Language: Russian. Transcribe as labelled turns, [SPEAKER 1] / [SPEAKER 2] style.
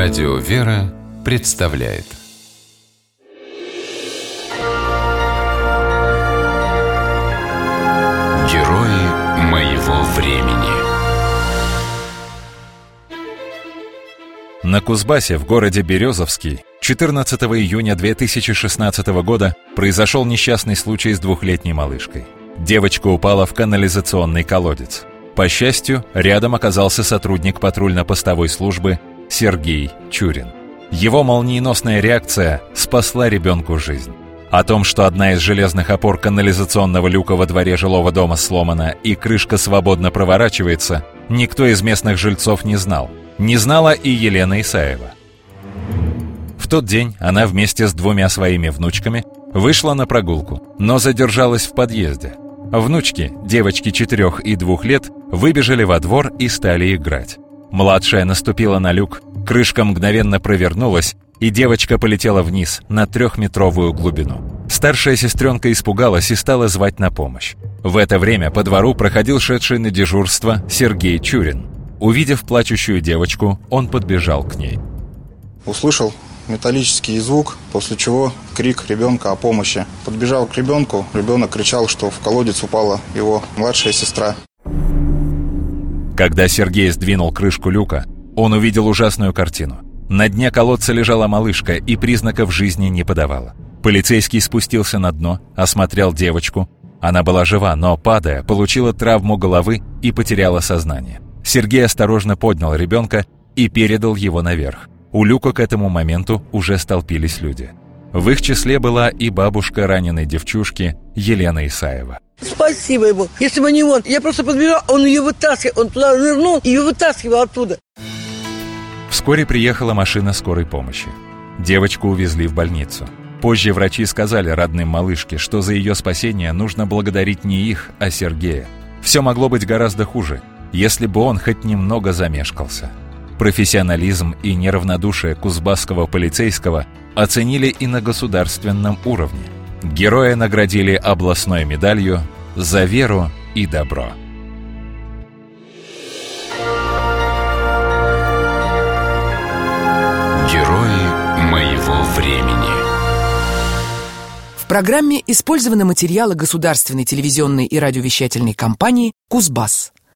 [SPEAKER 1] Радио «Вера» представляет Герои моего времени
[SPEAKER 2] На Кузбассе в городе Березовский 14 июня 2016 года произошел несчастный случай с двухлетней малышкой. Девочка упала в канализационный колодец. По счастью, рядом оказался сотрудник патрульно-постовой службы Сергей Чурин. Его молниеносная реакция спасла ребенку жизнь. О том, что одна из железных опор канализационного люка во дворе жилого дома сломана и крышка свободно проворачивается, никто из местных жильцов не знал. Не знала и Елена Исаева. В тот день она вместе с двумя своими внучками вышла на прогулку, но задержалась в подъезде. Внучки, девочки четырех и двух лет, выбежали во двор и стали играть. Младшая наступила на люк, крышка мгновенно провернулась, и девочка полетела вниз на трехметровую глубину. Старшая сестренка испугалась и стала звать на помощь. В это время по двору проходил шедший на дежурство Сергей Чурин. Увидев плачущую девочку, он подбежал к ней.
[SPEAKER 3] Услышал металлический звук, после чего крик ребенка о помощи. Подбежал к ребенку, ребенок кричал, что в колодец упала его младшая сестра.
[SPEAKER 2] Когда Сергей сдвинул крышку люка, он увидел ужасную картину. На дне колодца лежала малышка и признаков жизни не подавала. Полицейский спустился на дно, осмотрел девочку. Она была жива, но, падая, получила травму головы и потеряла сознание. Сергей осторожно поднял ребенка и передал его наверх. У люка к этому моменту уже столпились люди. В их числе была и бабушка раненой девчушки Елена Исаева.
[SPEAKER 4] Спасибо ему. Если бы не он, я просто подбежал, он ее вытаскивал, он туда нырнул и ее вытаскивал оттуда.
[SPEAKER 2] Вскоре приехала машина скорой помощи. Девочку увезли в больницу. Позже врачи сказали родным малышке, что за ее спасение нужно благодарить не их, а Сергея. Все могло быть гораздо хуже, если бы он хоть немного замешкался. Профессионализм и неравнодушие кузбасского полицейского оценили и на государственном уровне. Героя наградили областной медалью за веру и добро.
[SPEAKER 1] Герои моего времени
[SPEAKER 5] В программе использованы материалы государственной телевизионной и радиовещательной компании «Кузбасс».